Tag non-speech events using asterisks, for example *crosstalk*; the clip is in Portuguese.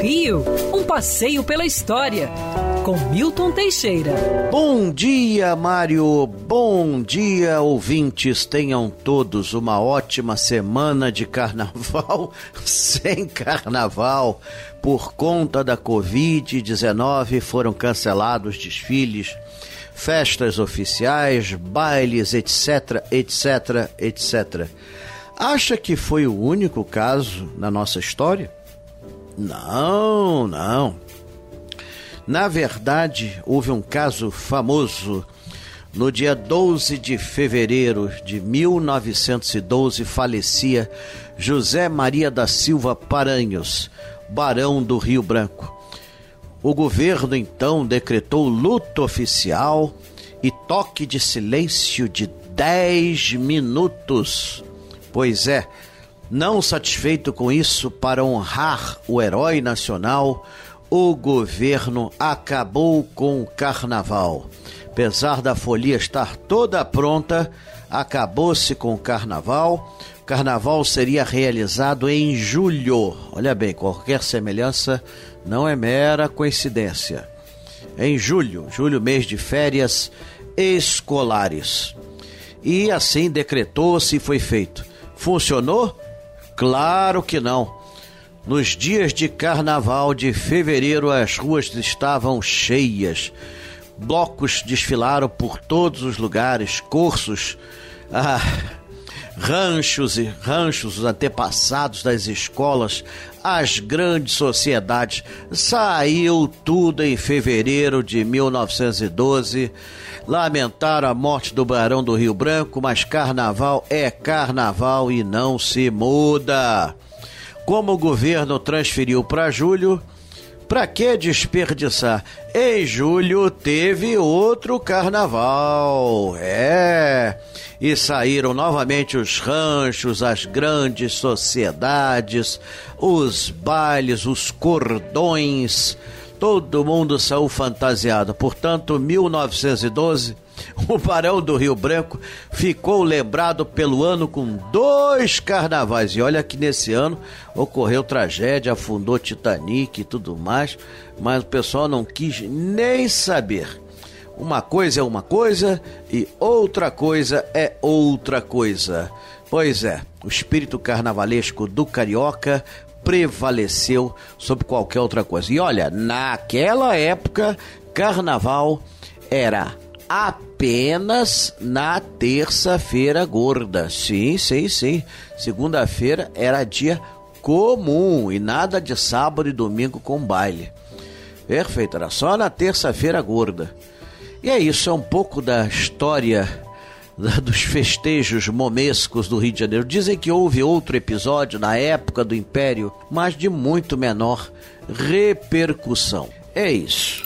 Rio, um passeio pela história, com Milton Teixeira. Bom dia, Mário. Bom dia, ouvintes. Tenham todos uma ótima semana de carnaval *laughs* sem carnaval. Por conta da Covid-19, foram cancelados desfiles, festas oficiais, bailes, etc, etc, etc. Acha que foi o único caso na nossa história? Não, não. Na verdade, houve um caso famoso. No dia 12 de fevereiro de 1912, falecia José Maria da Silva Paranhos, barão do Rio Branco. O governo então decretou luto oficial e toque de silêncio de 10 minutos. Pois é, não satisfeito com isso, para honrar o herói nacional, o governo acabou com o carnaval. Apesar da folia estar toda pronta, acabou-se com o carnaval. O carnaval seria realizado em julho. Olha bem, qualquer semelhança não é mera coincidência. Em julho, julho, mês de férias escolares. E assim decretou-se e foi feito. Funcionou? Claro que não. Nos dias de carnaval de fevereiro, as ruas estavam cheias. Blocos desfilaram por todos os lugares, cursos, ah, ranchos e ranchos, os antepassados das escolas, as grandes sociedades. Saiu tudo em fevereiro de 1912. Lamentaram a morte do Barão do Rio Branco, mas carnaval é carnaval e não se muda. Como o governo transferiu para julho, para que desperdiçar? Em julho teve outro carnaval. É. E saíram novamente os ranchos, as grandes sociedades, os bailes, os cordões Todo mundo saiu fantasiado. Portanto, 1912, o Barão do Rio Branco ficou lembrado pelo ano com dois carnavais. E olha que nesse ano ocorreu tragédia, afundou Titanic e tudo mais, mas o pessoal não quis nem saber. Uma coisa é uma coisa e outra coisa é outra coisa. Pois é, o espírito carnavalesco do carioca prevaleceu sobre qualquer outra coisa. E olha, naquela época, carnaval era apenas na terça-feira gorda. Sim, sim, sim. Segunda-feira era dia comum e nada de sábado e domingo com baile. Perfeito, era só na terça-feira gorda. E é isso, é um pouco da história dos festejos momescos do Rio de Janeiro. Dizem que houve outro episódio na época do Império, mas de muito menor repercussão. É isso.